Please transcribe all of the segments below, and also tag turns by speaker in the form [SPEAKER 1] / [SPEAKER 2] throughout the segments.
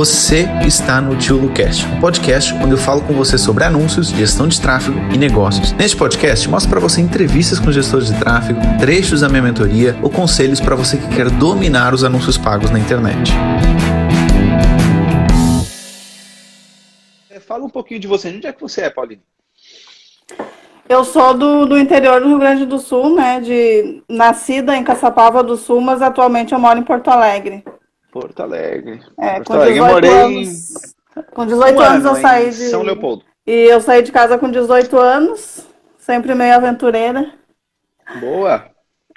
[SPEAKER 1] Você está no Tio Lucast, um podcast onde eu falo com você sobre anúncios, gestão de tráfego e negócios. Neste podcast, mostro para você entrevistas com gestores de tráfego, trechos da minha mentoria ou conselhos para você que quer dominar os anúncios pagos na internet.
[SPEAKER 2] É, fala um pouquinho de você. Onde é que você é, Pauline?
[SPEAKER 3] Eu sou do, do interior do Rio Grande do Sul, né? De nascida em Caçapava do Sul, mas atualmente eu moro em Porto Alegre.
[SPEAKER 2] Porto Alegre.
[SPEAKER 3] É,
[SPEAKER 2] Porto
[SPEAKER 3] com
[SPEAKER 2] Alegre.
[SPEAKER 3] 18
[SPEAKER 2] Eu morei
[SPEAKER 3] anos. Com 18
[SPEAKER 2] um
[SPEAKER 3] anos
[SPEAKER 2] ano
[SPEAKER 3] eu saí de.
[SPEAKER 2] São Leopoldo.
[SPEAKER 3] E eu saí de casa com 18 anos, sempre meio aventureira.
[SPEAKER 2] Boa.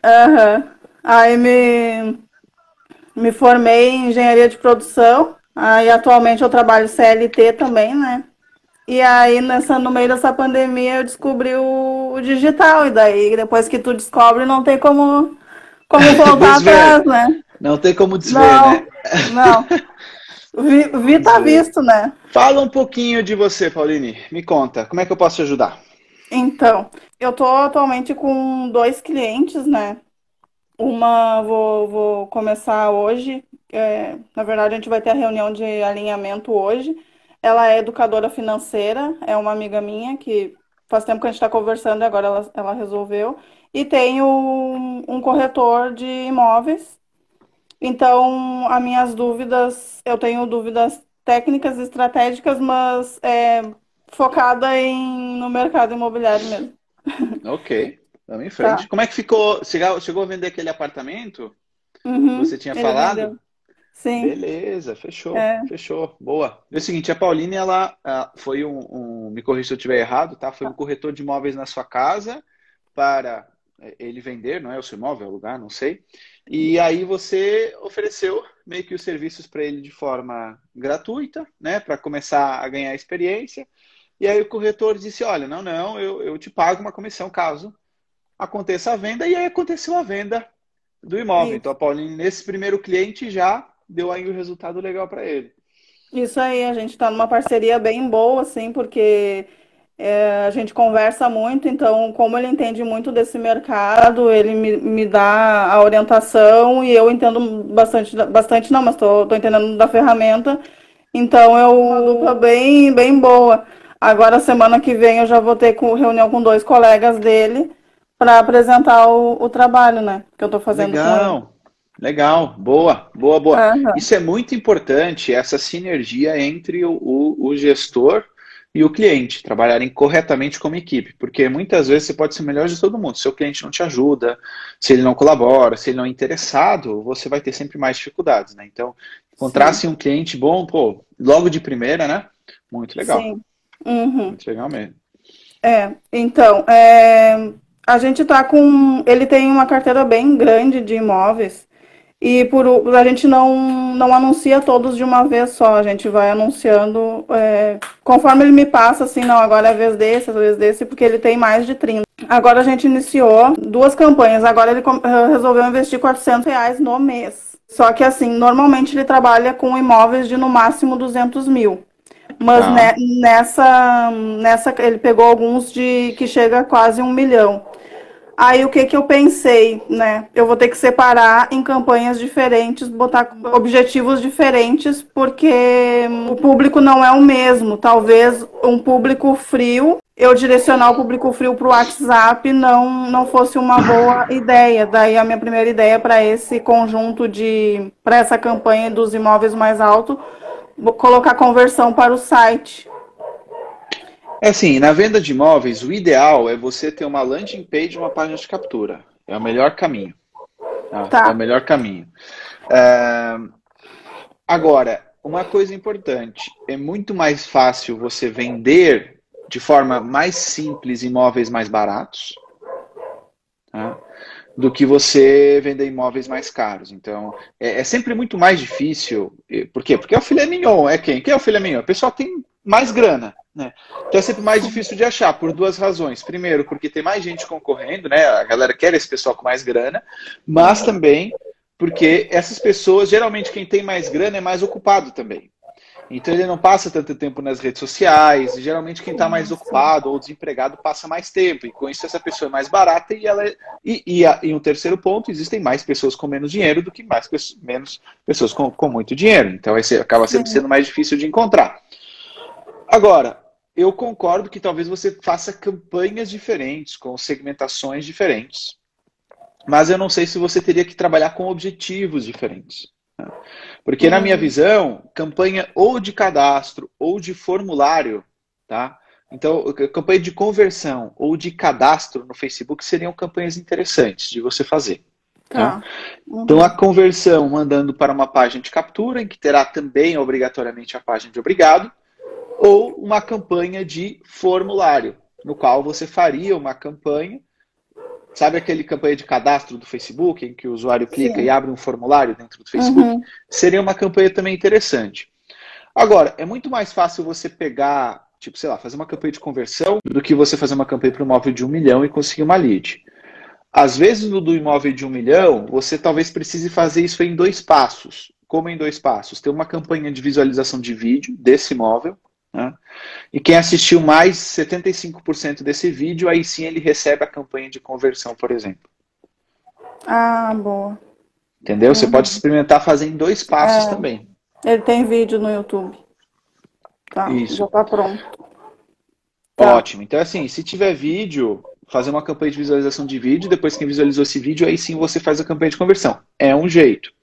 [SPEAKER 3] Aham. Aí me, me formei em engenharia de produção. Aí atualmente eu trabalho CLT também, né? E aí nessa, no meio dessa pandemia eu descobri o, o digital. E daí depois que tu descobre não tem como, como voltar
[SPEAKER 2] Desver.
[SPEAKER 3] atrás, né?
[SPEAKER 2] Não tem como desver,
[SPEAKER 3] Não,
[SPEAKER 2] né?
[SPEAKER 3] não. Vi, vi tá visto, né?
[SPEAKER 2] Fala um pouquinho de você, Pauline. Me conta, como é que eu posso te ajudar?
[SPEAKER 3] Então, eu tô atualmente com dois clientes, né? Uma vou, vou começar hoje. é, na verdade, a gente vai ter a reunião de alinhamento hoje. Ela é educadora financeira, é uma amiga minha que faz tempo que a gente está conversando e agora ela, ela resolveu. E tenho um, um corretor de imóveis. Então, as minhas dúvidas, eu tenho dúvidas técnicas e estratégicas, mas é, focada em, no mercado imobiliário mesmo.
[SPEAKER 2] Ok, vamos em frente.
[SPEAKER 3] Tá.
[SPEAKER 2] Como é que ficou? Chegou, chegou a vender aquele apartamento?
[SPEAKER 3] Uhum,
[SPEAKER 2] Você tinha falado?
[SPEAKER 3] vendeu. Sim,
[SPEAKER 2] Beleza, fechou,
[SPEAKER 3] É.
[SPEAKER 2] fechou. Boa. É o seguinte, a Pauline, ela ah, foi um, um- me corrija se eu estiver errado, tá? Foi um corretor de imóveis na sua casa para eh, ele vender, não é o seu imóvel, é o lugar, não sei. E aí você ofereceu meio que os serviços para ele de forma gratuita, né? Para começar a ganhar experiência. E aí o corretor disse, olha, não, não, eu, eu te pago uma comissão caso aconteça a venda. E aí aconteceu a venda do imóvel.
[SPEAKER 3] Isso.
[SPEAKER 2] Então a Pauline, nesse primeiro cliente, já deu aí o resultado legal para ele.
[SPEAKER 3] isso aí, a gente está numa parceria bem boa, assim, porque é, a gente conversa muito, então, como ele entende muito desse mercado, ele me, me dá a orientação e eu entendo bastante, bastante não, mas estou entendendo da ferramenta, então é uma dupla bem, bem boa. Agora, semana que vem, eu já vou ter com, reunião com dois colegas dele para apresentar o, o trabalho, né, que eu estou fazendo com ele.
[SPEAKER 2] Legal, legal, boa, boa, boa.
[SPEAKER 3] Aham.
[SPEAKER 2] Isso é muito importante, essa sinergia entre o, o, o gestor e o cliente, trabalharem corretamente como equipe, porque muitas vezes você pode ser o melhor de todo mundo. Se o cliente não te ajuda, se ele não colabora, se ele não é interessado, você vai ter sempre mais dificuldades, né? Então, encontrasse um cliente bom, pô, logo de primeira, né? Muito legal,
[SPEAKER 3] Sim. Uhum.
[SPEAKER 2] muito legal mesmo.
[SPEAKER 3] É, então, é, a gente tá com. Ele tem uma carteira bem grande de imóveis e por, a gente não, não anuncia todos de uma vez só, a gente vai anunciando é, conforme ele me passa, assim, não, agora é a vez desse, a vez desse, porque ele tem mais de 30. Agora a gente iniciou duas campanhas, agora ele eh, resolveu investir 400 reais no mês. Só que, assim, normalmente ele trabalha com imóveis de no máximo 200 mil. Mas
[SPEAKER 2] Tá.
[SPEAKER 3] né, nessa, nessa, ele pegou alguns de que chega a quase um milhão. Aí o que que eu pensei, né? Eu vou ter que separar em campanhas diferentes, botar objetivos diferentes, porque o público não é o mesmo. Talvez um público frio, eu direcionar o público frio para o WhatsApp não, não fosse uma boa ideia. Daí a minha primeira ideia para esse conjunto de, para essa campanha dos imóveis mais altos, colocar conversão para o site.
[SPEAKER 2] É assim, na venda de imóveis, o ideal é você ter uma landing page e uma página de captura. É o melhor caminho. tá?
[SPEAKER 3] Tá.
[SPEAKER 2] É o melhor caminho. É, Agora, uma coisa importante, é muito mais fácil você vender de forma mais simples imóveis mais baratos tá? do que você vender imóveis mais caros. Então, é, é sempre muito mais difícil. Por quê? Porque é o filé mignon. É quem? Quem é o filé mignon? O pessoal tem mais grana. Né? Então é sempre mais difícil de achar, por duas razões. Primeiro, porque tem mais gente concorrendo, né? A galera quer esse pessoal com mais grana, mas também porque essas pessoas, geralmente quem tem mais grana é mais ocupado também. Então ele não passa tanto tempo nas redes sociais. E geralmente quem está mais ocupado ou desempregado passa mais tempo. E com isso essa pessoa é mais barata e ela é... e, e, a, e um terceiro ponto, existem mais pessoas com menos dinheiro do que mais menos pessoas com, com muito dinheiro. Então esse acaba sempre sendo mais difícil de encontrar. Agora, eu concordo que talvez você faça campanhas diferentes, com segmentações diferentes. Mas eu não sei se você teria que trabalhar com objetivos diferentes. Né? Porque, na minha uhum. visão, campanha ou de cadastro ou de formulário, tá? Então, campanha de conversão ou de cadastro no Facebook seriam campanhas interessantes de você fazer. Tá? tá? Uhum. Então, a conversão mandando para uma página de captura, em que terá também obrigatoriamente a página de obrigado, ou uma campanha de formulário, no qual você faria uma campanha Sabe aquele campanha de cadastro do Facebook, em que o usuário clica Sim. e abre um formulário dentro do Facebook? Uhum. Seria uma campanha também interessante. Agora, é muito mais fácil você pegar, tipo, sei lá, fazer uma campanha de conversão do que você fazer uma campanha para um imóvel de um milhão e conseguir uma lead. Às vezes, no do imóvel de um milhão, você talvez precise fazer isso em dois passos. Como em dois passos? Ter uma campanha de visualização de vídeo desse imóvel, né? E quem assistiu mais 75% desse vídeo, aí sim ele recebe a campanha de conversão, por exemplo.
[SPEAKER 3] Ah, boa.
[SPEAKER 2] Entendeu? Uhum. Você pode experimentar fazer em dois passos é, também.
[SPEAKER 3] Ele tem vídeo no YouTube. Tá, Isso. já tá pronto.
[SPEAKER 2] Tá. Ótimo. Então, assim, se tiver vídeo, fazer uma campanha de visualização de vídeo, depois quem visualizou esse vídeo, aí sim você faz a campanha de conversão. É um jeito.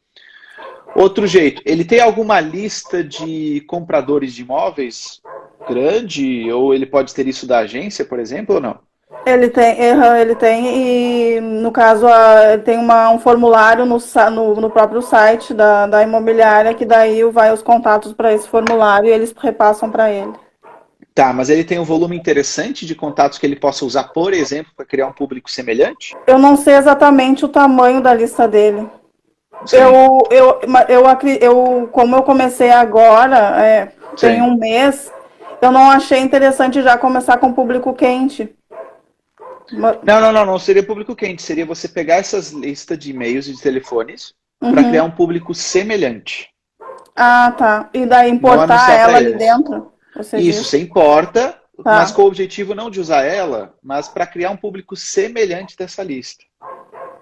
[SPEAKER 2] Outro jeito, ele tem alguma lista de compradores de imóveis grande? Ou ele pode ter isso da agência, por exemplo, ou não?
[SPEAKER 3] Ele tem, ele tem, e no caso tem uma, um formulário no, no, no, próprio site da, da imobiliária que daí vai os contatos para esse formulário e eles repassam para ele.
[SPEAKER 2] Tá, mas ele tem um volume interessante de contatos que ele possa usar, por exemplo, para criar um público semelhante?
[SPEAKER 3] Eu não sei exatamente o tamanho da lista dele. Eu, eu, eu, eu, como eu comecei agora, é, tem um mês, eu não achei interessante já começar com público quente.
[SPEAKER 2] Não, não, não, não seria público quente. Seria você pegar essas listas de e-mails e de telefones uhum. para criar um público semelhante.
[SPEAKER 3] Ah, tá. E daí importar ela ali dentro?
[SPEAKER 2] Você Isso, você importa, tá. mas com o objetivo não de usar ela, mas para criar um público semelhante dessa lista.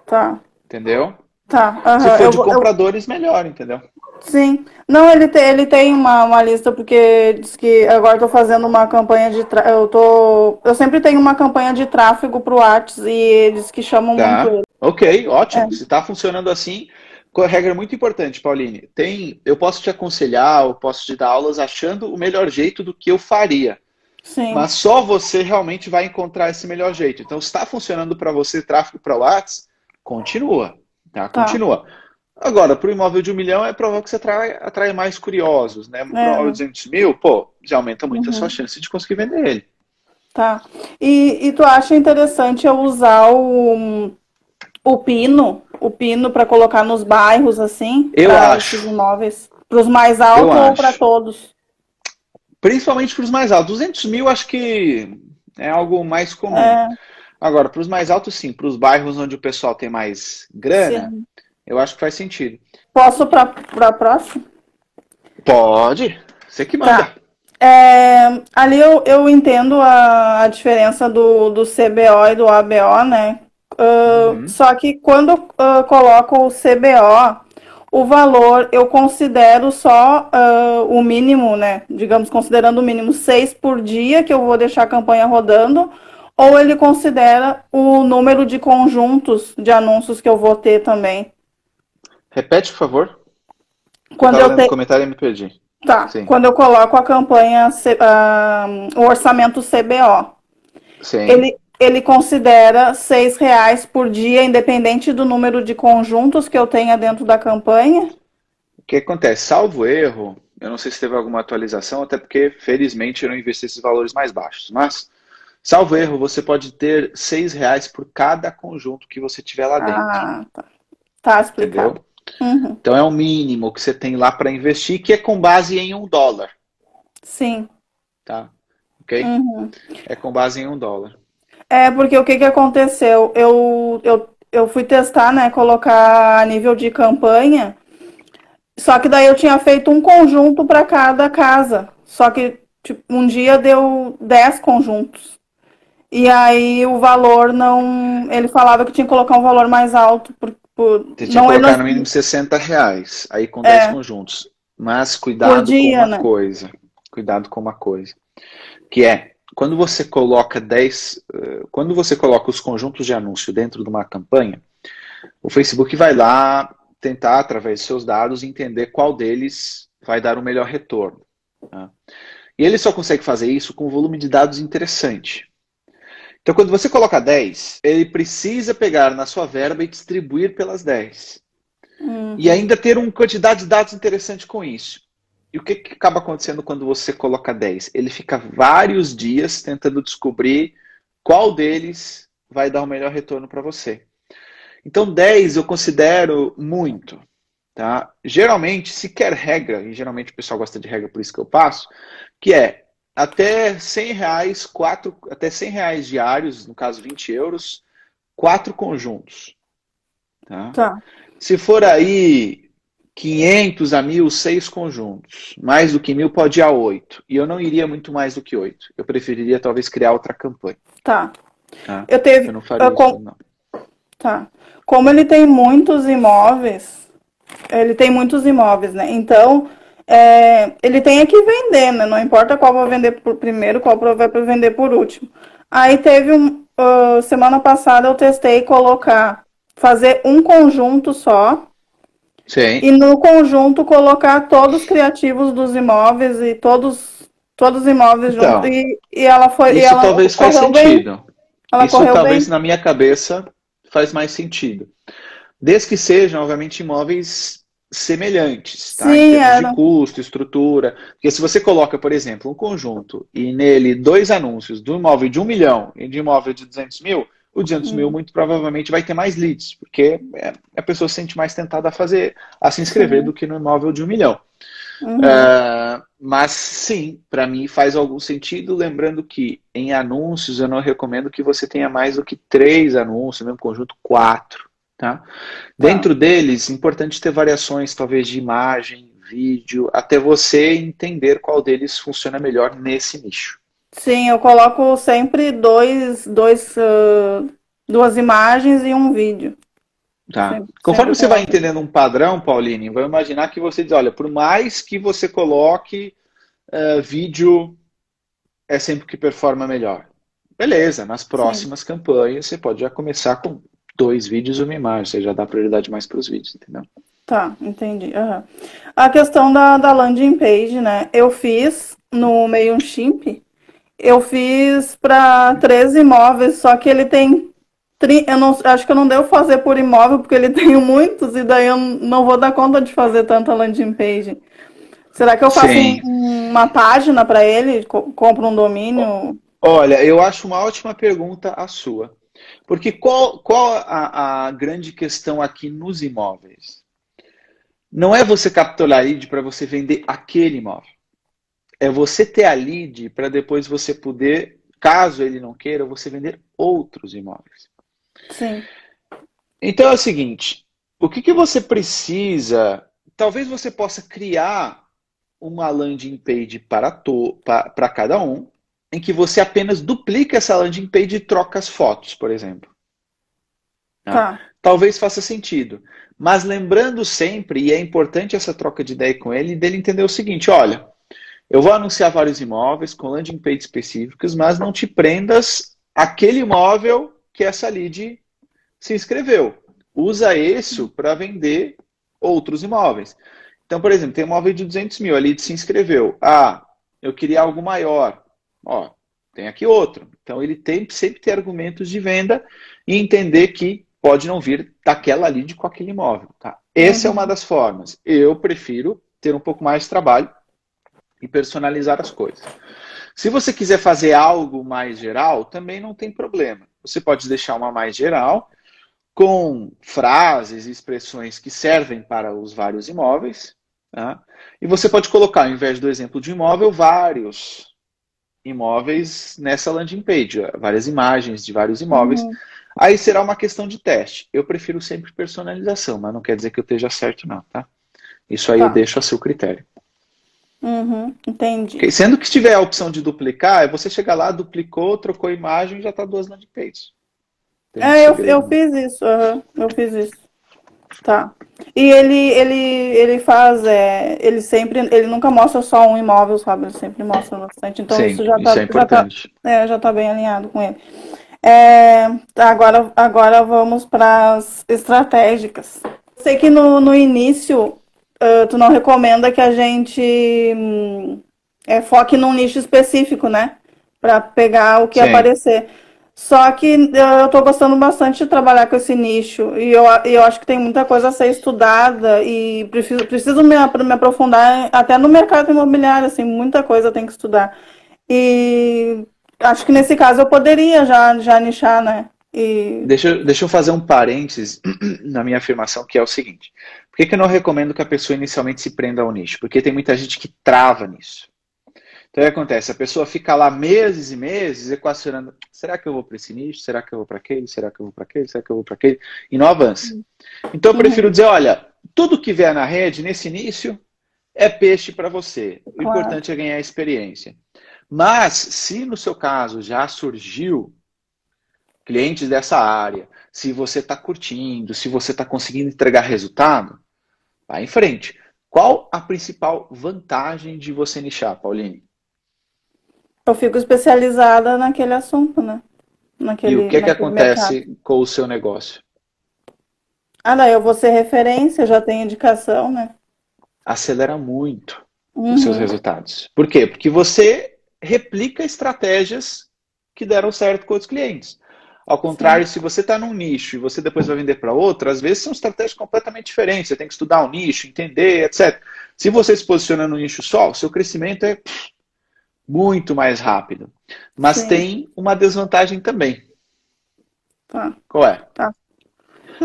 [SPEAKER 3] Tá.
[SPEAKER 2] Entendeu?
[SPEAKER 3] Tá.
[SPEAKER 2] Uhum. Se for eu, de compradores, eu... melhor, entendeu?
[SPEAKER 3] Sim. Não, ele tem, ele tem uma, uma lista, porque diz que agora estou fazendo uma campanha de. Tra... Eu tô. Eu sempre tenho uma campanha de tráfego para o Whats e eles que chamam tá. muito.
[SPEAKER 2] Ok, ótimo. É. Se está funcionando assim, regra muito importante, Pauline. Tem, eu posso te aconselhar, eu posso te dar aulas achando o melhor jeito do que eu faria. Sim. Mas só você realmente vai encontrar esse melhor jeito. Então, se está funcionando para você tráfego para o Whats, continua. Tá? tá. Continua. Agora, para o imóvel de um milhão é provável que você atrai, atrai mais curiosos, né? Para é. imóvel de 200 mil, pô, já aumenta muito uhum. a sua chance de conseguir vender ele.
[SPEAKER 3] Tá. E, e tu acha interessante eu usar o, o pino, o pino para colocar nos bairros, assim?
[SPEAKER 2] Eu acho. Esses
[SPEAKER 3] imóveis? Para os mais altos eu ou para todos?
[SPEAKER 2] Principalmente para os mais altos. 200 mil acho que é algo mais comum. É. Agora, para os mais altos, sim. Para os bairros onde o pessoal tem mais grana, sim. eu acho que faz sentido.
[SPEAKER 3] Posso para a próxima?
[SPEAKER 2] Pode. Você que manda. Tá.
[SPEAKER 3] É, ali eu, eu entendo a, a diferença do, do CBO e do ABO, né? Uh, uhum. Só que quando uh, coloco o CBO, o valor eu considero só uh, o mínimo, né? Digamos, considerando o mínimo seis por dia que eu vou deixar a campanha rodando, ou ele considera o número de conjuntos de anúncios que eu vou ter também?
[SPEAKER 2] Repete, por favor.
[SPEAKER 3] Quando eu, tenho
[SPEAKER 2] comentário me perdi.
[SPEAKER 3] Tá. Sim. Quando eu coloco a campanha, uh, o orçamento CBO, Sim. Ele, ele considera seis reais por dia, independente do número de conjuntos que eu tenha dentro da campanha?
[SPEAKER 2] O que acontece? Salvo erro, eu não sei se teve alguma atualização, até porque, felizmente, eu não investi esses valores mais baixos. Mas Salvo erro, você pode ter seis reais por cada conjunto que você tiver lá dentro.
[SPEAKER 3] Ah, tá. Tá explicado.
[SPEAKER 2] Uhum. Então é o mínimo que você tem lá para investir, que é com base em um dólar.
[SPEAKER 3] Sim.
[SPEAKER 2] Tá? Ok? Uhum. É com base em um dólar.
[SPEAKER 3] É, porque o que, que aconteceu? Eu, eu, eu fui testar, né? Colocar a nível de campanha. Só que daí eu tinha feito um conjunto para cada casa. Só que tipo, um dia deu 10 conjuntos. E aí o valor não. Ele falava que tinha que colocar um valor mais alto. Por, por...
[SPEAKER 2] Você tinha
[SPEAKER 3] não,
[SPEAKER 2] que colocar
[SPEAKER 3] não...
[SPEAKER 2] no mínimo 60 reais, aí com 10
[SPEAKER 3] É.
[SPEAKER 2] conjuntos. Mas cuidado
[SPEAKER 3] dia,
[SPEAKER 2] com uma
[SPEAKER 3] né?
[SPEAKER 2] coisa. Cuidado com uma coisa. Que é, quando você coloca 10. eh, Quando você coloca os conjuntos de anúncio dentro de uma campanha, o Facebook vai lá tentar, através dos seus dados, entender qual deles vai dar o melhor retorno. tá? E ele só consegue fazer isso com um volume de dados interessante. Então, quando você coloca 10, ele precisa pegar na sua verba e distribuir pelas 10.
[SPEAKER 3] Hum,
[SPEAKER 2] E ainda ter uma quantidade de dados interessante com isso. E o que, que acaba acontecendo quando você coloca 10? Ele fica vários dias tentando descobrir qual deles vai dar o melhor retorno para você. Então, 10 eu considero muito. Tá? Geralmente, se quer regra, e geralmente o pessoal gosta de regra, por isso que eu passo, que é até 100 reais, quatro, até 100 reais diários, no caso 20 euros, quatro conjuntos. Tá?
[SPEAKER 3] tá.
[SPEAKER 2] Se for aí 500 a 1000, seis conjuntos. Mais do que mil pode ir a 8. E eu não iria muito mais do que 8. Eu preferiria talvez criar outra campanha.
[SPEAKER 3] Tá.
[SPEAKER 2] Tá?
[SPEAKER 3] Eu teve.
[SPEAKER 2] Eu não faria
[SPEAKER 3] eu com-
[SPEAKER 2] isso, não.
[SPEAKER 3] Tá. Como ele tem muitos imóveis, ele tem muitos imóveis, né? Então, é, ele tem que vender, né? Não importa qual vai vender por primeiro, qual vai vender por último. Aí teve um. ah, semana passada eu testei colocar, fazer um conjunto só,
[SPEAKER 2] Sim.
[SPEAKER 3] e no conjunto colocar todos os criativos dos imóveis e todos, todos os imóveis
[SPEAKER 2] Então,
[SPEAKER 3] juntos. E, e ela foi. e
[SPEAKER 2] Isso
[SPEAKER 3] ela
[SPEAKER 2] talvez faz
[SPEAKER 3] bem.
[SPEAKER 2] sentido.
[SPEAKER 3] Ela
[SPEAKER 2] Isso talvez
[SPEAKER 3] bem.
[SPEAKER 2] na minha cabeça faz mais sentido. Desde que sejam, obviamente, imóveis semelhantes, tá?
[SPEAKER 3] Sim,
[SPEAKER 2] em termos
[SPEAKER 3] era.
[SPEAKER 2] de custo, estrutura. Porque se você coloca, por exemplo, um conjunto e nele dois anúncios do imóvel de um milhão e de imóvel de 200 mil, o 200 mil muito provavelmente vai ter mais leads, porque é- a pessoa se sente mais tentada a fazer, a se inscrever
[SPEAKER 3] Sim.
[SPEAKER 2] do que no imóvel de um milhão.
[SPEAKER 3] Uhum.
[SPEAKER 2] É, mas sim, para mim faz algum sentido, lembrando que em anúncios eu não recomendo que você tenha mais do que três anúncios, no mesmo conjunto, quatro. Tá? Dentro deles, importante ter variações, talvez de imagem, vídeo, até você entender qual deles funciona melhor nesse nicho.
[SPEAKER 3] Sim, eu coloco sempre dois, dois, ah, duas imagens e um vídeo.
[SPEAKER 2] Tá?
[SPEAKER 3] Sempre-
[SPEAKER 2] Conforme
[SPEAKER 3] sempre
[SPEAKER 2] você vai
[SPEAKER 3] coloco.
[SPEAKER 2] entendendo um padrão, Pauline, vai imaginar que você diz, olha, por mais que você coloque eh, vídeo, é sempre o que performa melhor. Beleza, nas próximas campanhas você pode já começar com dois vídeos e uma imagem, você já dá prioridade mais para os vídeos, entendeu?
[SPEAKER 3] Tá, entendi. aham. A questão da, da landing page, né? Eu fiz no MailChimp, eu fiz para três imóveis, só que ele tem. tri- Eu não, acho que eu não devo fazer por imóvel, porque ele tem muitos, e daí eu não vou dar conta de fazer tanta landing page. Será que eu faço um- uma página para ele? Co- Compro um domínio?
[SPEAKER 2] Olha, eu acho uma ótima pergunta a sua. Porque qual, qual a, a grande questão aqui nos imóveis? Não é você capturar a lead para você vender aquele imóvel. É você ter a lead para depois você poder, caso ele não queira, você vender outros imóveis.
[SPEAKER 3] Sim.
[SPEAKER 2] Então é o seguinte: o que, que você precisa? Talvez você possa criar uma landing page para, to, pa- para cada um, em que você apenas duplica essa landing page e troca as fotos, por exemplo.
[SPEAKER 3] Tá.
[SPEAKER 2] Talvez faça sentido. Mas lembrando sempre, e é importante essa troca de ideia com ele, dele entender o seguinte: olha, eu vou anunciar vários imóveis com landing page específicas, mas não te prendas aquele imóvel que essa lead se inscreveu. Usa isso para vender outros imóveis. Então, por exemplo, tem um imóvel de 200 mil, a lead se inscreveu. Ah, eu queria algo maior. Ó, tem aqui outro. Então, ele tem sempre ter argumentos de venda e entender que pode não vir daquela lead com aquele imóvel. Tá? Essa é
[SPEAKER 3] Uhum.
[SPEAKER 2] uma das formas. Eu prefiro ter um pouco mais de trabalho e personalizar as coisas. Se você quiser fazer algo mais geral, também não tem problema. Você pode deixar uma mais geral, com frases e expressões que servem para os vários imóveis. Tá? E você pode colocar, ao invés do exemplo de imóvel, vários imóveis nessa landing page, várias imagens de vários imóveis.
[SPEAKER 3] Uhum.
[SPEAKER 2] Aí será uma questão de teste. Eu prefiro sempre personalização, mas não quer dizer que eu esteja certo, não, tá? Isso aí
[SPEAKER 3] Tá.
[SPEAKER 2] eu deixo a seu critério.
[SPEAKER 3] Uhum, entendi.
[SPEAKER 2] Sendo que tiver a opção de duplicar, é você chegar lá, duplicou, trocou a imagem e já está duas landing pages. Tem
[SPEAKER 3] É, eu, eu fiz isso, aham, eu fiz isso. Tá. E ele, ele, ele faz, é, ele sempre, ele nunca mostra só um imóvel, sabe? Ele sempre mostra bastante. Então
[SPEAKER 2] Sim,
[SPEAKER 3] isso já tá,
[SPEAKER 2] isso é
[SPEAKER 3] já tá, é, já tá bem alinhado com ele. É, tá, agora, agora vamos para as estratégicas. Sei que no, no início, ah, tu não recomenda que a gente hum, é, foque num nicho específico, né? Para pegar o que
[SPEAKER 2] Sim.
[SPEAKER 3] aparecer. Só que eh, eu tô gostando bastante de trabalhar com esse nicho e eu, eu acho que tem muita coisa a ser estudada e preciso, preciso me, me aprofundar até no mercado imobiliário, assim, muita coisa tem que estudar. E acho que nesse caso eu poderia já, já nichar, né? E
[SPEAKER 2] Deixa, deixa eu fazer um parênteses na minha afirmação, que é o seguinte. Por que, que eu não recomendo que a pessoa inicialmente se prenda ao nicho? Porque tem muita gente que trava nisso. Então, o que acontece? A pessoa fica lá meses e meses equacionando: será que eu vou para esse nicho? Será que eu vou para aquele? Será que eu vou para aquele? Será que eu vou para aquele? E não avança. Então, eu prefiro dizer: olha, tudo que vier na rede, nesse início, é peixe para você. O
[SPEAKER 3] Claro.
[SPEAKER 2] importante é ganhar experiência. Mas, se no seu caso já surgiu clientes dessa área, se você está curtindo, se você está conseguindo entregar resultado, vai em frente. Qual a principal vantagem de você nichar, Pauline?
[SPEAKER 3] Eu fico especializada naquele assunto, né? Naquele,
[SPEAKER 2] e o que, que
[SPEAKER 3] naquele
[SPEAKER 2] acontece
[SPEAKER 3] mercado.
[SPEAKER 2] com o seu negócio?
[SPEAKER 3] Ah, não, eu vou ser referência, já tenho indicação, né?
[SPEAKER 2] Acelera muito
[SPEAKER 3] Uhum.
[SPEAKER 2] os seus resultados. Por quê? Porque você replica estratégias que deram certo com outros clientes. Ao contrário, se você está num nicho e você depois vai vender para outro, às vezes são estratégias completamente diferentes. Você tem que estudar o nicho, entender, etc. Se você se posiciona no nicho só, o seu crescimento é muito mais rápido. Mas
[SPEAKER 3] Sim.
[SPEAKER 2] tem uma desvantagem também.
[SPEAKER 3] Tá.
[SPEAKER 2] Qual é?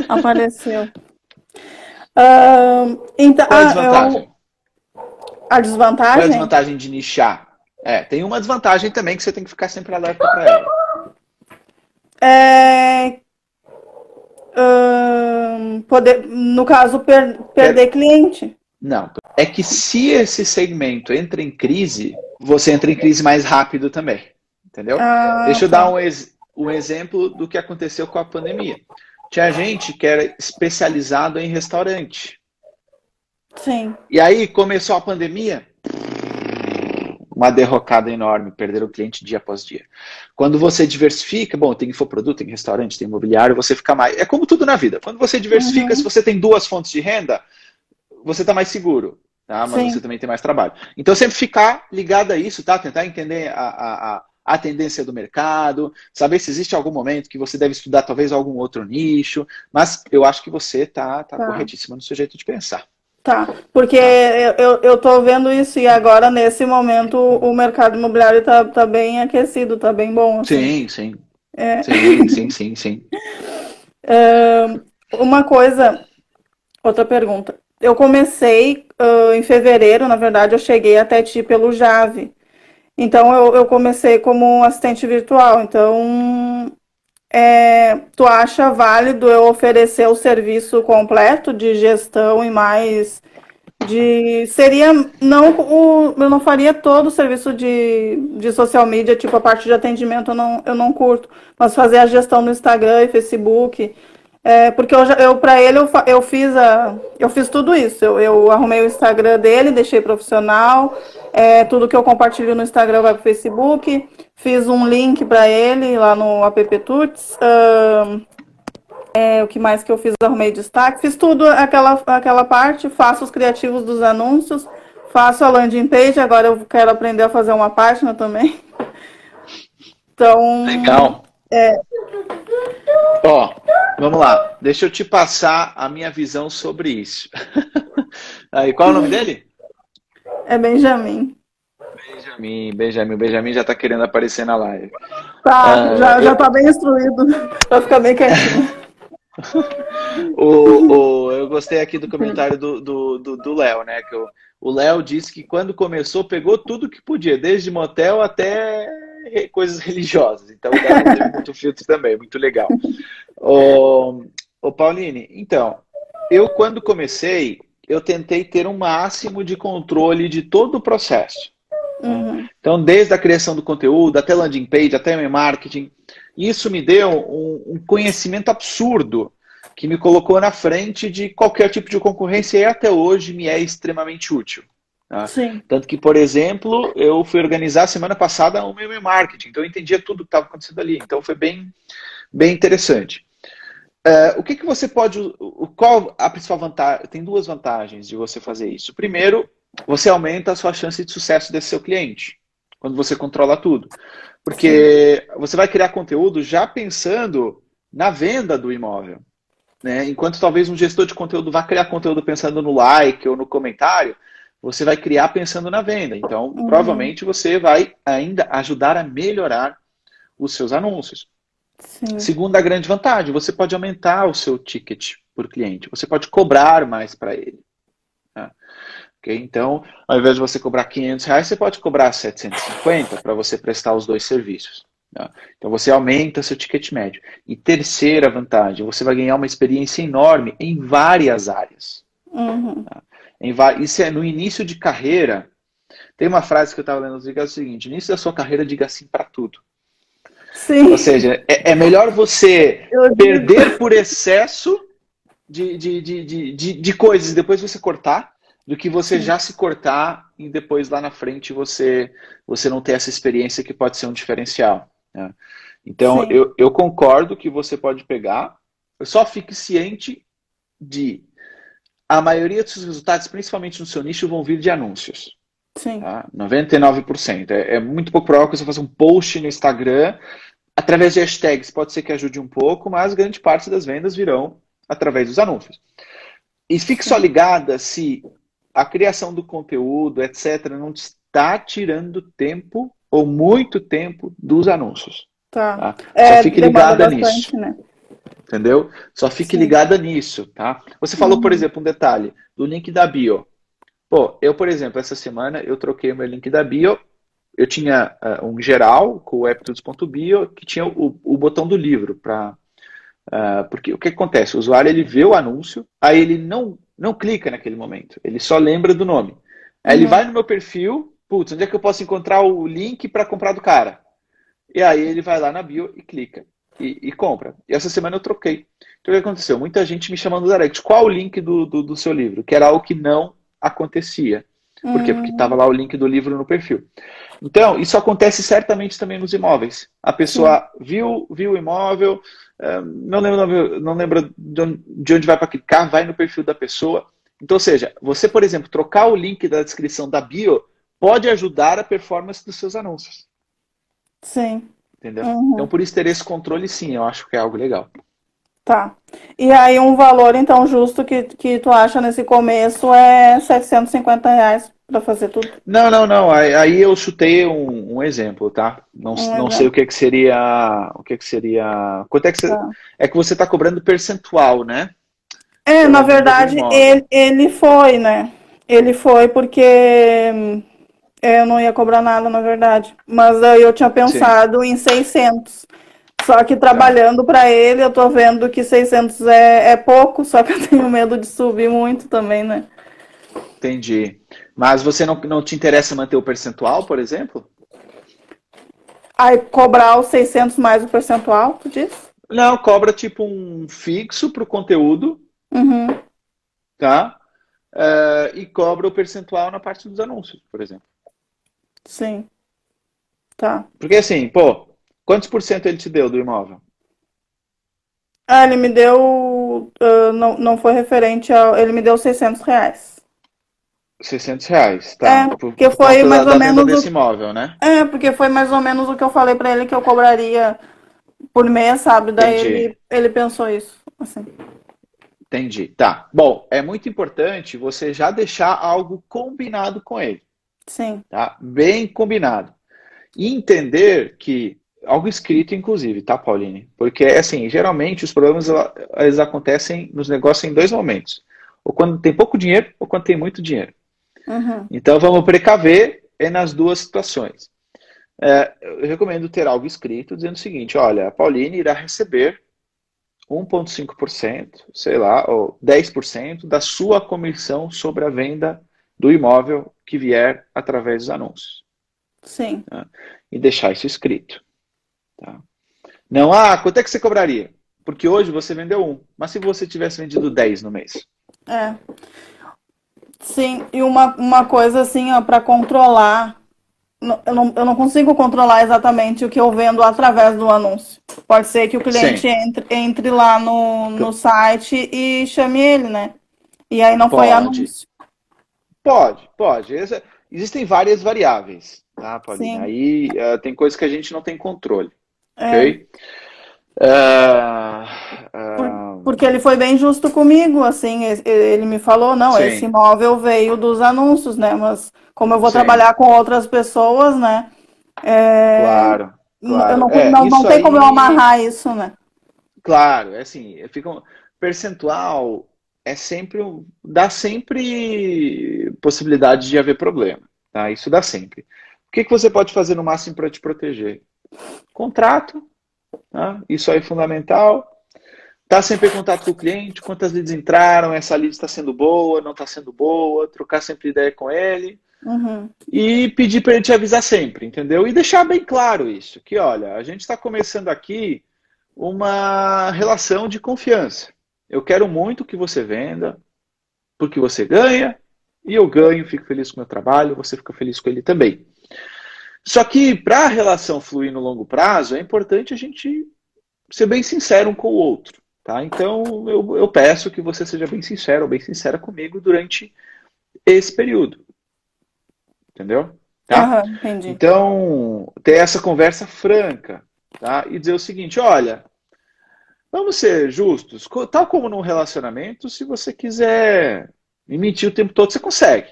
[SPEAKER 3] Apareceu. Ahn, então,
[SPEAKER 2] Qual é a
[SPEAKER 3] ah, eu-
[SPEAKER 2] desvantagem?
[SPEAKER 3] a
[SPEAKER 2] Qual é a
[SPEAKER 3] desvantagem?
[SPEAKER 2] desvantagem de nichar? É, tem uma desvantagem também que você tem que ficar sempre alerta para ela.
[SPEAKER 3] É, poder, no caso, per- perder cliente.
[SPEAKER 2] Não. É que se esse segmento entra em crise, você entra em crise mais rápido também. Entendeu?
[SPEAKER 3] Ah,
[SPEAKER 2] Deixa eu
[SPEAKER 3] tá.
[SPEAKER 2] dar um, ex- um exemplo do que aconteceu com a pandemia. Tinha gente que era especializado em restaurante.
[SPEAKER 3] Sim,
[SPEAKER 2] E aí começou a pandemia, uma derrocada enorme, perderam o cliente dia após dia. Quando você diversifica, bom, tem infoproduto, tem restaurante, tem imobiliário, você fica mais. É como tudo na vida. Quando você diversifica,
[SPEAKER 3] Uhum.
[SPEAKER 2] se você tem duas fontes de renda, você está mais seguro. Tá? Mas
[SPEAKER 3] Sim.
[SPEAKER 2] você também tem mais trabalho. Então, sempre ficar ligado a isso, tá? Tentar entender a, a, a, a tendência do mercado, saber se existe algum momento que você deve estudar talvez algum outro nicho. Mas eu acho que você tá, tá,
[SPEAKER 3] Tá.
[SPEAKER 2] corretíssima no seu jeito de pensar.
[SPEAKER 3] tá. Porque eu, eu, tô vendo isso e agora, nesse momento, o mercado imobiliário tá, tá bem aquecido, tá bem bom. assim.
[SPEAKER 2] Sim, sim.
[SPEAKER 3] É.
[SPEAKER 2] Sim, sim, sim, sim.
[SPEAKER 3] Uma coisa, outra pergunta. Eu comecei ah, em fevereiro, na verdade, eu cheguei até ti pelo Jave. Então, eu, eu comecei como assistente virtual. Então, é, tu acha válido eu oferecer o serviço completo de gestão e mais de seria não o, eu não faria todo o serviço de, de social media, tipo a parte de atendimento eu não, eu não curto, mas fazer a gestão no Instagram e Facebook, é, porque eu, eu para ele eu, eu fiz a eu fiz tudo isso, eu, eu arrumei o Instagram dele, deixei profissional, é, tudo que eu compartilho no Instagram vai para o Facebook, fiz um link para ele lá no app Tuts, ahn, é, o que mais que eu fiz? Arrumei destaque, fiz tudo aquela, aquela parte, faço os criativos dos anúncios, faço a landing page, agora eu quero aprender a fazer uma página também. Então,
[SPEAKER 2] Legal. Ó, vamos lá. Deixa eu te passar a minha visão sobre isso. Aí, qual é o nome dele?
[SPEAKER 3] é Benjamin.
[SPEAKER 2] Benjamin, Benjamin. Benjamin já tá querendo aparecer na live.
[SPEAKER 3] Tá,
[SPEAKER 2] Ah,
[SPEAKER 3] já,
[SPEAKER 2] eu-
[SPEAKER 3] já tá bem instruído, pra ficar bem quietinho.
[SPEAKER 2] O, o- eu gostei aqui do comentário do Léo, do, do Léo, né? Que o- o Léo disse que quando começou, pegou tudo que podia, desde motel até coisas religiosas. Então, teve muito filtro também, muito legal. Ô, ô, Pauline, então, eu quando comecei, eu tentei ter um máximo de controle de todo o processo.
[SPEAKER 3] Uhum.
[SPEAKER 2] Então, desde a criação do conteúdo, até landing page, até e marketing, isso me deu um, um, conhecimento absurdo que me colocou na frente de qualquer tipo de concorrência e até hoje me é extremamente útil. Tá? Tanto que, por exemplo, eu fui organizar semana passada um meu marketing, então eu entendia tudo que estava acontecendo ali. Então foi bem, bem interessante. Uh, o que, que você pode. Qual a principal vantagem? Tem duas vantagens de você fazer isso. Primeiro, você aumenta a sua chance de sucesso desse seu cliente, quando você controla tudo. Porque Sim. você vai criar conteúdo já pensando na venda do imóvel. Né? Enquanto talvez um gestor de conteúdo vá criar conteúdo pensando no like ou no comentário, você vai criar pensando na venda. Então, uhum. provavelmente você vai ainda ajudar a melhorar os seus anúncios. Sim. Segunda grande vantagem, você pode aumentar o seu ticket por cliente. Você pode cobrar mais para ele. Tá? Okay? Então, ao invés de você cobrar 500 reais, você pode cobrar 750 para você prestar os dois serviços. Tá? Então, você aumenta seu ticket médio. E terceira vantagem, você vai ganhar uma experiência enorme em várias áreas.
[SPEAKER 3] Uhum. Tá?
[SPEAKER 2] Isso é no início de carreira. Tem uma frase que eu estava lendo que é o seguinte: no início da sua carreira, diga sim para tudo.
[SPEAKER 3] Sim.
[SPEAKER 2] Ou seja, é, é melhor você perder por excesso de, de, de, de, de, coisas e depois você cortar, do que você sim. já se cortar e depois lá na frente você, você não ter essa experiência que pode ser um diferencial. Né? Então, eu, eu concordo que você pode pegar, só fique ciente de a maioria dos seus resultados, principalmente no seu nicho, vão vir de anúncios.
[SPEAKER 3] Sim.
[SPEAKER 2] Tá? 99%. É, é muito pouco provável que você faça um post no Instagram através de hashtags. Pode ser que ajude um pouco, mas grande parte das vendas virão através dos anúncios. E fique só ligada se a criação do conteúdo, etc., não está tirando tempo ou muito tempo dos anúncios.
[SPEAKER 3] Tá. tá?
[SPEAKER 2] É, só fique ligada bastante, nisso. Né? Entendeu? Só fique Sim. ligada nisso, tá? Você falou, uhum. por exemplo, um detalhe do link da bio. Pô, eu, por exemplo, essa semana eu troquei o meu link da bio. Eu tinha uh, um geral com o apptudes.bio que tinha o, o, botão do livro para uh, porque o que acontece? O usuário ele vê o anúncio, aí ele não não clica naquele momento, ele só lembra do nome. Aí uhum. ele vai no meu perfil, putz, onde é que eu posso encontrar o link para comprar do cara? E aí ele vai lá na bio e clica e, e, compra. E essa semana eu troquei. Então o que aconteceu? Muita gente me chamando no direct. Qual o link do, do, do seu livro? Que era algo que não acontecia. Por quê? Porque estava lá o link do livro no perfil. Então, isso acontece certamente também nos imóveis. A pessoa viu, viu o imóvel, eh, não lembra, não lembra de onde vai para clicar, vai no perfil da pessoa. Então, ou seja, você, por exemplo, trocar o link da descrição da bio pode ajudar a performance dos seus anúncios.
[SPEAKER 3] Sim.
[SPEAKER 2] Entendeu? Uhum. Então, por isso ter esse controle, sim, eu acho que é algo legal.
[SPEAKER 3] Tá. E aí, um valor, então, justo que, que tu acha nesse começo é 750 reais para fazer tudo?
[SPEAKER 2] Não, não, não. Aí eu chutei um, um exemplo, tá? Não, um não sei o que, que seria. O que, que seria. Quanto é que você. Tá. É que você está cobrando percentual, né?
[SPEAKER 3] É, na verdade, ele, ele foi, né? Ele foi porque é, eu não ia cobrar nada, na verdade. Mas aí eu tinha pensado Sim. em 600. Só que trabalhando tá. para ele, eu tô vendo que 600 é, é pouco, só que eu tenho medo de subir muito também, né?
[SPEAKER 2] Entendi. Mas você não, não te interessa manter o percentual, por exemplo?
[SPEAKER 3] Aí cobrar os 600 mais o percentual, tu diz?
[SPEAKER 2] Não, cobra tipo um fixo para o conteúdo.
[SPEAKER 3] Uhum.
[SPEAKER 2] Tá? Uh, e cobra o percentual na parte dos anúncios, por exemplo.
[SPEAKER 3] Sim. Tá.
[SPEAKER 2] Porque assim, pô, quantos por cento ele te deu do imóvel?
[SPEAKER 3] Ah, ele me deu. Uh, não, não foi referente ao. Ele me deu 600 reais.
[SPEAKER 2] 600 reais, tá.
[SPEAKER 3] É, porque por, foi mais da, ou menos.
[SPEAKER 2] Desse o... imóvel, né?
[SPEAKER 3] É, porque foi mais ou menos o que eu falei pra ele que eu cobraria por mês, sabe? Daí ele, ele pensou isso. Assim.
[SPEAKER 2] Entendi. Tá. Bom, é muito importante você já deixar algo combinado com ele.
[SPEAKER 3] Sim.
[SPEAKER 2] Tá? Bem combinado. E entender que algo escrito, inclusive, tá, Pauline? Porque, assim, geralmente os problemas eles acontecem nos negócios em dois momentos. Ou quando tem pouco dinheiro, ou quando tem muito dinheiro.
[SPEAKER 3] Uhum.
[SPEAKER 2] Então, vamos precaver é nas duas situações. É, eu recomendo ter algo escrito dizendo o seguinte: olha, a Pauline irá receber 1,5%, sei lá, ou 10% da sua comissão sobre a venda do imóvel que vier através dos anúncios.
[SPEAKER 3] Sim.
[SPEAKER 2] Tá? E deixar isso escrito. Tá? Não, ah, quanto é que você cobraria? Porque hoje você vendeu um, mas se você tivesse vendido 10 no mês?
[SPEAKER 3] É. Sim, e uma, uma coisa assim, ó, para controlar eu não, eu não consigo controlar exatamente o que eu vendo através do anúncio. Pode ser que o cliente entre, entre lá no, no site e chame ele, né? E aí não pode. foi anúncio.
[SPEAKER 2] Pode, pode. Existem várias variáveis, tá, Paulinha? Sim. Aí uh, tem coisas que a gente não tem controle. É. Ok?
[SPEAKER 3] Uh, uh... Porque ele foi bem justo comigo, assim, ele me falou, não, Sim. esse imóvel veio dos anúncios, né? Mas como eu vou Sim. trabalhar com outras pessoas, né?
[SPEAKER 2] É... Claro, claro.
[SPEAKER 3] Eu não, é, não, não tem aí... como eu amarrar isso, né?
[SPEAKER 2] Claro, é assim, fica um percentual é sempre dá sempre possibilidade de haver problema, tá? Isso dá sempre. O que, que você pode fazer no máximo para te proteger? Contrato, tá? isso aí é fundamental. Tá sempre em contato com o cliente, quantas leads entraram, essa lead está sendo boa, não está sendo boa, trocar sempre ideia com ele. Uhum. E pedir para ele te avisar sempre, entendeu? E deixar bem claro isso, que olha, a gente está começando aqui uma relação de confiança. Eu quero muito que você venda, porque você ganha, e eu ganho, fico feliz com o meu trabalho, você fica feliz com ele também. Só que para a relação fluir no longo prazo, é importante a gente ser bem sincero um com o outro. Tá? Então eu, eu peço que você seja bem sincero ou bem sincera comigo durante esse período. Entendeu? Tá?
[SPEAKER 3] Uhum, entendi.
[SPEAKER 2] Então, ter essa conversa franca, tá? E dizer o seguinte, olha, vamos ser justos, tal como num relacionamento, se você quiser me mentir o tempo todo, você consegue.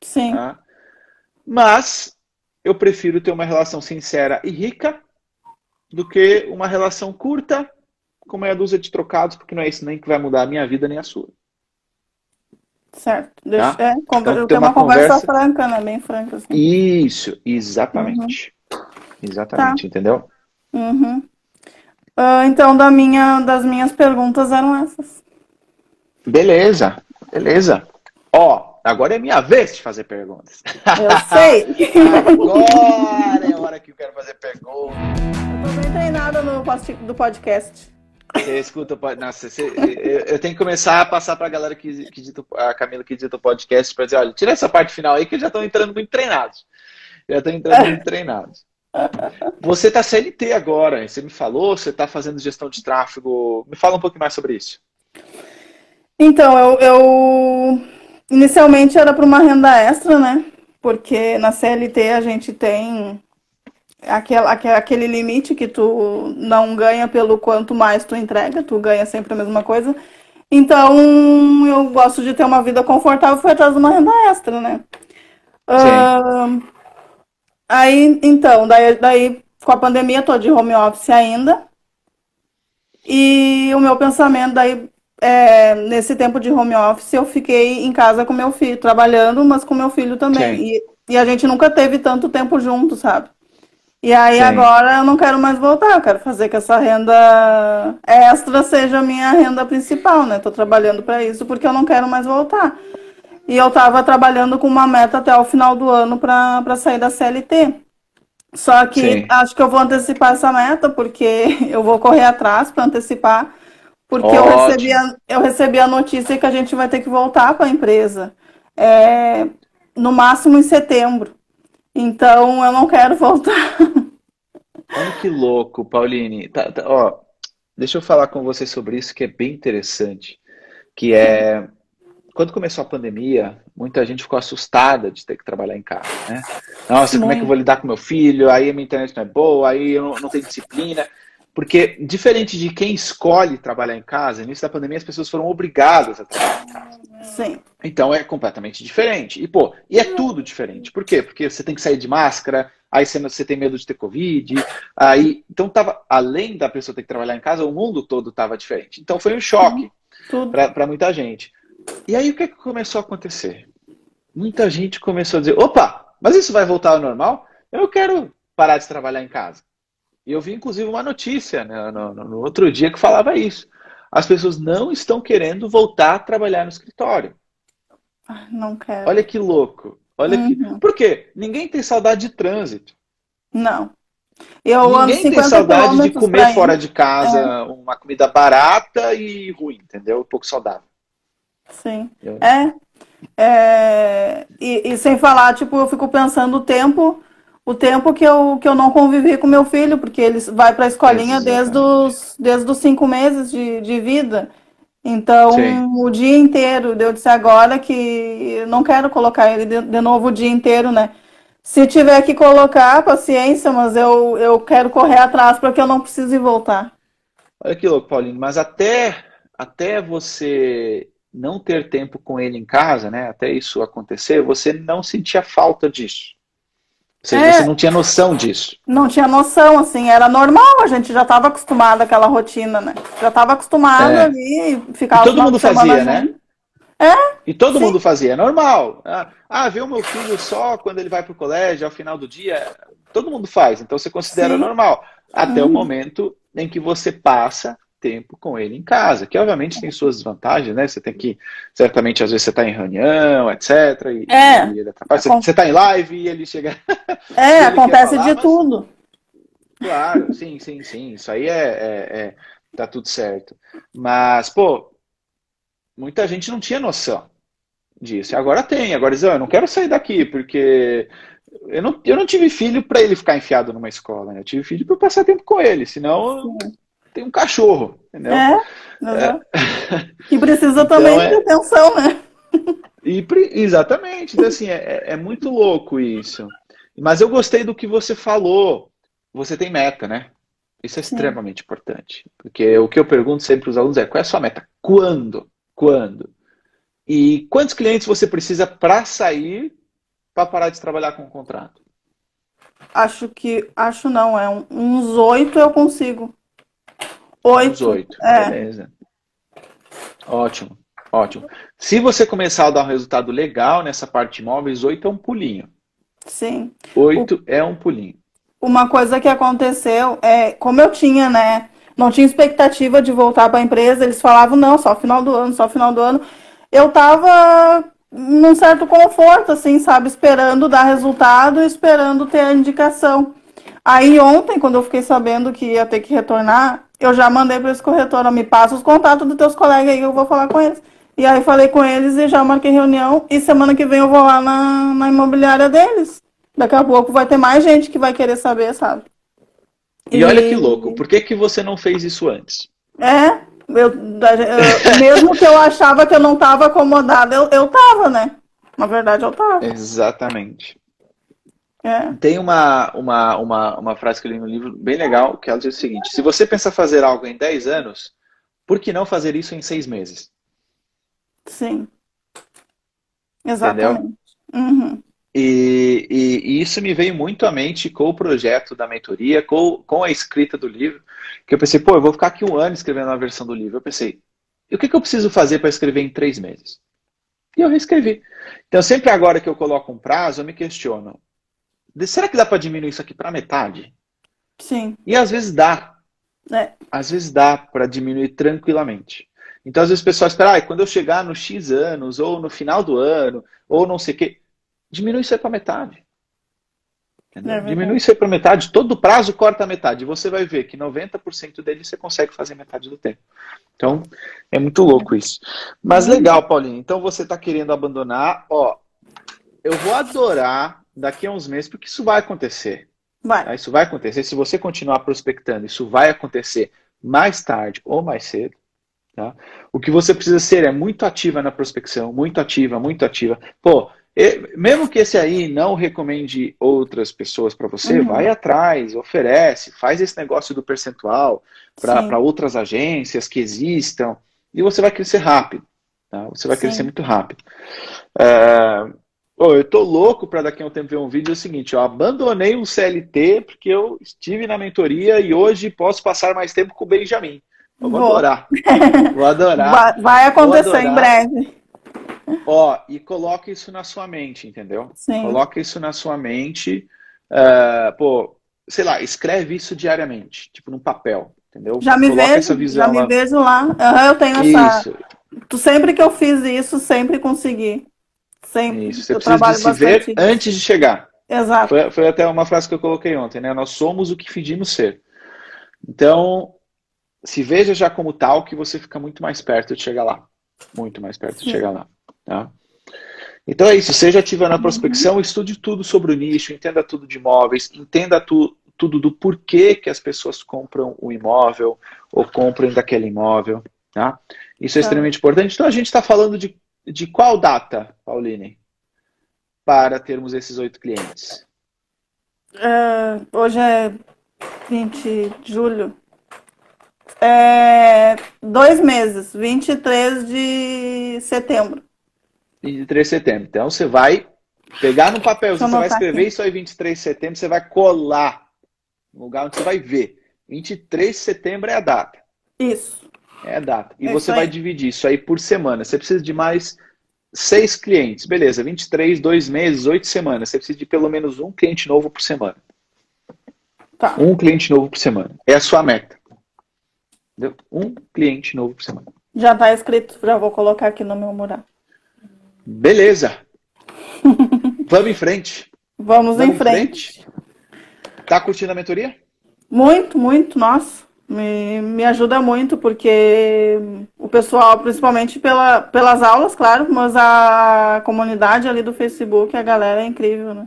[SPEAKER 3] Sim. Tá?
[SPEAKER 2] Mas eu prefiro ter uma relação sincera e rica do que uma relação curta com meia dúzia de trocados, porque não é isso nem que vai mudar a minha vida nem a sua.
[SPEAKER 3] Certo. Deixa, tá? é, então, ter uma, uma conversa, conversa, franca, né? Bem franca. Assim.
[SPEAKER 2] Isso, exatamente. Uhum. Exatamente, tá. entendeu?
[SPEAKER 3] Uhum. Uh, então, da minha, das minhas perguntas eram essas.
[SPEAKER 2] Beleza, beleza. Ó, agora é minha vez de fazer perguntas.
[SPEAKER 3] Eu sei.
[SPEAKER 2] agora é a hora que eu quero fazer perguntas.
[SPEAKER 3] Eu tô bem treinada no do podcast.
[SPEAKER 2] Você escuta, nossa, você, eu, eu, tenho que começar a passar para a galera que, que dita, a Camila que edita o podcast para dizer, olha, tira essa parte final aí que já estão entrando muito treinados. Já estão entrando muito treinados. Você está CLT agora, você me falou, você está fazendo gestão de tráfego. Me fala um pouco mais sobre isso.
[SPEAKER 3] Então, eu, eu inicialmente era para uma renda extra, né? Porque na CLT a gente tem aquele, aquele limite que tu não ganha pelo quanto mais tu entrega, tu ganha sempre a mesma coisa. Então, eu gosto de ter uma vida confortável, foi atrás de uma renda extra, né? Uh, aí, então, daí, daí com a pandemia, tô de home office ainda. E o meu pensamento daí, é, nesse tempo de home office, eu fiquei em casa com meu filho, trabalhando, mas com meu filho também. E, e, a gente nunca teve tanto tempo junto, sabe? E aí Sim. agora eu não quero mais voltar, eu quero fazer que essa renda extra seja a minha renda principal, né? Tô trabalhando para isso porque eu não quero mais voltar. E eu tava trabalhando com uma meta até o final do ano para sair da CLT. Só que Sim. acho que eu vou antecipar essa meta, porque eu vou correr atrás para antecipar, porque eu recebi, a, eu recebi a notícia que a gente vai ter que voltar para a empresa. É, no máximo em setembro. Então eu não quero voltar.
[SPEAKER 2] Olha que louco, Pauline. Tá, tá, ó, deixa eu falar com você sobre isso que é bem interessante. Que é quando começou a pandemia, muita gente ficou assustada de ter que trabalhar em casa, né? Nossa, como é que eu vou lidar com meu filho? Aí a minha internet não é boa, aí eu não, não tenho disciplina. Porque, diferente de quem escolhe trabalhar em casa, no início da pandemia as pessoas foram obrigadas a trabalhar em casa.
[SPEAKER 3] Sim.
[SPEAKER 2] Então é completamente diferente. E, pô, e é tudo diferente. Por quê? Porque você tem que sair de máscara, aí você, você tem medo de ter Covid. Aí, então, tava, além da pessoa ter que trabalhar em casa, o mundo todo estava diferente. Então foi um choque uhum. para muita gente. E aí o que, que começou a acontecer? Muita gente começou a dizer: opa, mas isso vai voltar ao normal? Eu quero parar de trabalhar em casa. E eu vi, inclusive, uma notícia né, no, no, outro dia que falava isso. as pessoas não estão querendo voltar a trabalhar no escritório.
[SPEAKER 3] Não quero.
[SPEAKER 2] Olha que louco. Olha
[SPEAKER 3] Uhum.
[SPEAKER 2] que. Por quê? Ninguém tem saudade de trânsito.
[SPEAKER 3] Não. Eu
[SPEAKER 2] Ninguém tem
[SPEAKER 3] 50
[SPEAKER 2] saudade de comer fora de casa uma comida barata e ruim, entendeu? Pouco saudável.
[SPEAKER 3] Sim.
[SPEAKER 2] Eu-
[SPEAKER 3] É. É, E, e sem falar, tipo, eu fico pensando o tempo, o tempo que eu, que eu não convivi com meu filho, porque ele vai para a escolinha desde os, desde os cinco meses de, de vida. Então,
[SPEAKER 2] Sim.
[SPEAKER 3] o dia inteiro, eu disse agora que eu não quero colocar ele de, de novo o dia inteiro, né? Se tiver que colocar, paciência, mas eu, eu quero correr atrás para que eu não precise voltar.
[SPEAKER 2] Olha que louco, Paulinho. Mas até, até você não ter tempo com ele em casa, né? Até isso acontecer, você não sentia falta disso. Ou seja,
[SPEAKER 3] É.
[SPEAKER 2] você não tinha noção disso.
[SPEAKER 3] Não tinha noção, assim, era normal, a gente já estava acostumada àquela rotina, né? Já estava acostumada
[SPEAKER 2] É.
[SPEAKER 3] ali, ficava
[SPEAKER 2] E todo
[SPEAKER 3] o
[SPEAKER 2] mundo fazia, né?
[SPEAKER 3] junto.
[SPEAKER 2] E todo
[SPEAKER 3] Sim.
[SPEAKER 2] mundo fazia, é normal. Ah, Ah, ver o meu filho só quando ele vai para o colégio, ao final do dia. Todo mundo faz, então você considera
[SPEAKER 3] Sim.
[SPEAKER 2] normal. Até o
[SPEAKER 3] Hum.
[SPEAKER 2] momento em que você passa tempo com ele em casa, que obviamente tem suas desvantagens, né? Você tem que, certamente, às vezes você está em reunião, etc. E,
[SPEAKER 3] É.
[SPEAKER 2] e. Você- está em live e ele chega.
[SPEAKER 3] É,
[SPEAKER 2] Ele
[SPEAKER 3] acontece
[SPEAKER 2] falar,
[SPEAKER 3] de
[SPEAKER 2] mas-
[SPEAKER 3] tudo.
[SPEAKER 2] Claro, sim, sim, sim. Isso aí é, é, é- tá tudo certo. Mas, pô, muita gente não tinha noção disso. E agora tem. Agora diz, "Ah, eu não quero sair daqui, porque eu não, eu não tive filho para ele ficar enfiado numa escola, né? Eu tive filho para passar tempo com ele, senão tem um cachorro, entendeu?
[SPEAKER 3] É, exato. Que precisa também
[SPEAKER 2] é-
[SPEAKER 3] de atenção, né?
[SPEAKER 2] E, exatamente. Então, assim, é, é- é muito louco isso. Mas eu gostei do que você falou. Você tem meta, né? Isso é
[SPEAKER 3] Sim.
[SPEAKER 2] extremamente importante. Porque o que eu pergunto sempre para os alunos é: qual é a sua meta? Quando? Quando? E quantos clientes você precisa para sair para parar de trabalhar com o contrato?
[SPEAKER 3] Acho que, acho não, é um- uns oito eu consigo. Oito.
[SPEAKER 2] oito.
[SPEAKER 3] É.
[SPEAKER 2] Beleza. Ótimo, ótimo. Se você começar a dar um resultado legal nessa parte de imóveis, oito é um pulinho.
[SPEAKER 3] Sim.
[SPEAKER 2] Oito é um pulinho.
[SPEAKER 3] Uma coisa que aconteceu é, como eu tinha, né? Não tinha expectativa de voltar para a empresa, eles falavam, não, só final do ano, só final do ano. Eu tava num certo conforto, assim, sabe? Esperando dar resultado, esperando ter a indicação. Aí ontem, quando eu fiquei sabendo que ia ter que retornar, eu já mandei para esse corretor, ó, me passa os contatos dos teus colegas aí, eu vou falar com eles. E aí falei com eles e já marquei reunião. E semana que vem eu vou lá na, na imobiliária deles. Daqui a pouco vai ter mais gente que vai querer saber, sabe?
[SPEAKER 2] E olha que louco, por que, que você não fez isso antes?
[SPEAKER 3] É, eu, eu- mesmo que eu achava que eu não estava acomodada, eu, eu tava, né? Na verdade, eu tava.
[SPEAKER 2] Exatamente.
[SPEAKER 3] É.
[SPEAKER 2] Tem uma, uma, uma, uma frase que eu li no livro bem legal, que ela diz o seguinte: se você pensa fazer algo em 10 anos, por que não fazer isso em 6 meses?
[SPEAKER 3] Sim. Exatamente. Uhum.
[SPEAKER 2] E, e- e isso me veio muito à mente com o projeto da mentoria, com, com a escrita do livro, que eu pensei, pô, eu vou ficar aqui um ano escrevendo uma versão do livro. Eu pensei, e o que, que eu preciso fazer para escrever em três meses? E eu reescrevi. Então, sempre agora que eu coloco um prazo, eu me questiono, "De- será que dá para diminuir isso aqui para metade?
[SPEAKER 3] Sim.
[SPEAKER 2] E às vezes dá.
[SPEAKER 3] É.
[SPEAKER 2] Às vezes dá para diminuir tranquilamente. Então, às vezes o pessoal espera, ah, quando eu chegar no X anos, ou no final do ano, ou não sei o quê, diminui isso aí para metade.
[SPEAKER 3] É
[SPEAKER 2] diminui isso aí para metade, todo o prazo corta a metade. E você vai ver que 90% dele você consegue fazer metade do tempo. Então, é muito louco isso. Mas legal, Paulinho. Então você está querendo abandonar. Ó, eu vou adorar daqui a uns meses, porque isso vai acontecer.
[SPEAKER 3] Vai.
[SPEAKER 2] Tá? Isso vai acontecer. Se você continuar prospectando, isso vai acontecer mais tarde ou mais cedo. Tá? O que você precisa ser é muito ativa na prospecção, muito ativa, muito ativa. Pô, mesmo que esse aí não recomende outras pessoas para você,
[SPEAKER 3] Uhum.
[SPEAKER 2] vai atrás, oferece, faz esse negócio do percentual para outras agências que existam e você vai crescer rápido. Tá? Você vai
[SPEAKER 3] Sim.
[SPEAKER 2] crescer muito rápido. É, pô, eu tô louco para daqui a um tempo ver um vídeo é o seguinte, eu abandonei o CLT porque eu estive na mentoria e hoje posso passar mais tempo com o Benjamin. Eu vou
[SPEAKER 3] Vou.
[SPEAKER 2] adorar. Vou adorar.
[SPEAKER 3] Vai, acontecer
[SPEAKER 2] Vou
[SPEAKER 3] em
[SPEAKER 2] adorar.
[SPEAKER 3] breve.
[SPEAKER 2] Ó, e coloque isso na sua mente, entendeu?
[SPEAKER 3] Sim.
[SPEAKER 2] Coloque isso na sua mente. é, pô, sei lá, escreve isso diariamente, tipo num papel. Entendeu?
[SPEAKER 3] Já me Coloca vejo, já me lá. vejo lá. Uhum, eu tenho essa. Isso. Sempre que eu fiz isso, sempre consegui. Sempre.
[SPEAKER 2] Isso. Você eu precisa de se ver antes de chegar.
[SPEAKER 3] Exato.
[SPEAKER 2] Foi, foi, até uma frase que eu coloquei ontem, né? Nós somos o que fingimos ser. Então, se veja já como tal que você fica muito mais perto de chegar lá. Muito mais perto Sim. de chegar lá. Tá? Então é isso, seja ativa na prospecção, estude tudo sobre o nicho, entenda tudo de imóveis, entenda tu, tudo do porquê que as pessoas compram o imóvel ou compram daquele imóvel. Tá? Isso é tá. extremamente importante. Então a gente está falando de, de qual data, Pauline, para termos esses oito clientes?
[SPEAKER 3] Uh, hoje é 20 de julho. É, dois meses, 23 de setembro.
[SPEAKER 2] 23 de setembro. Então você vai pegar no papel, você vai escrever aqui. isso aí 23 de setembro, você vai colar no lugar onde você vai ver. 23 de setembro é a data.
[SPEAKER 3] Isso.
[SPEAKER 2] É data. E é você vai dividir isso aí por semana. Você precisa de mais seis clientes. Beleza, 23, dois meses, oito semanas. Você precisa de pelo menos um cliente novo por semana. Tá. Um cliente novo por semana. É a sua meta. Entendeu? Um cliente novo por semana.
[SPEAKER 3] Já está escrito, já vou colocar aqui no meu mural.
[SPEAKER 2] Beleza. Vamos em frente.
[SPEAKER 3] Vamos, Vamos em frente. frente.
[SPEAKER 2] Tá curtindo a mentoria?
[SPEAKER 3] Muito, muito, nossa. Me, me ajuda muito, porque o pessoal, principalmente pela, pelas aulas, claro, mas a comunidade ali do Facebook, a galera é incrível, né?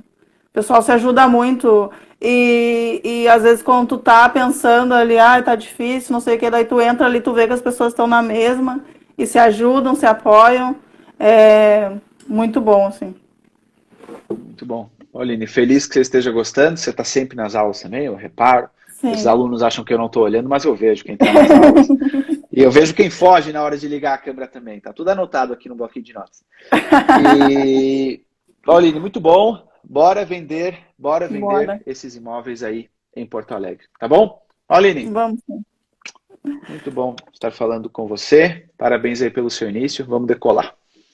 [SPEAKER 3] O pessoal se ajuda muito. E, e às vezes quando tu tá pensando ali, ah, tá difícil, não sei o que, daí tu entra ali, tu vê que as pessoas estão na mesma e se ajudam, se apoiam. É muito bom, assim.
[SPEAKER 2] Muito bom. Oline, feliz que você esteja gostando. Você está sempre nas aulas também, eu reparo. Sim. Os alunos acham que eu não estou olhando, mas eu vejo quem está nas aulas. e eu vejo quem foge na hora de ligar a câmera também. Tá tudo anotado aqui no bloquinho de notas. E, Oline, muito bom. Bora vender, bora vender bora. esses imóveis aí em Porto Alegre. Tá bom? Oline.
[SPEAKER 3] Vamos.
[SPEAKER 2] Muito bom estar falando com você. Parabéns aí pelo seu início. Vamos decolar.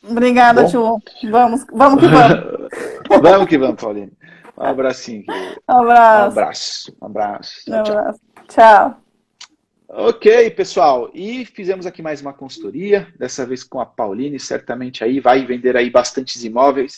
[SPEAKER 3] Obrigada, Tio. Vamos, vamos que vamos.
[SPEAKER 2] vamos que vamos, Pauline. Um abracinho.
[SPEAKER 3] Um abraço.
[SPEAKER 2] Um abraço. Um abraço.
[SPEAKER 3] Tchau, um abraço. tchau.
[SPEAKER 2] Ok, pessoal. E fizemos aqui mais uma consultoria, dessa vez com a Pauline, certamente aí vai vender aí bastantes imóveis.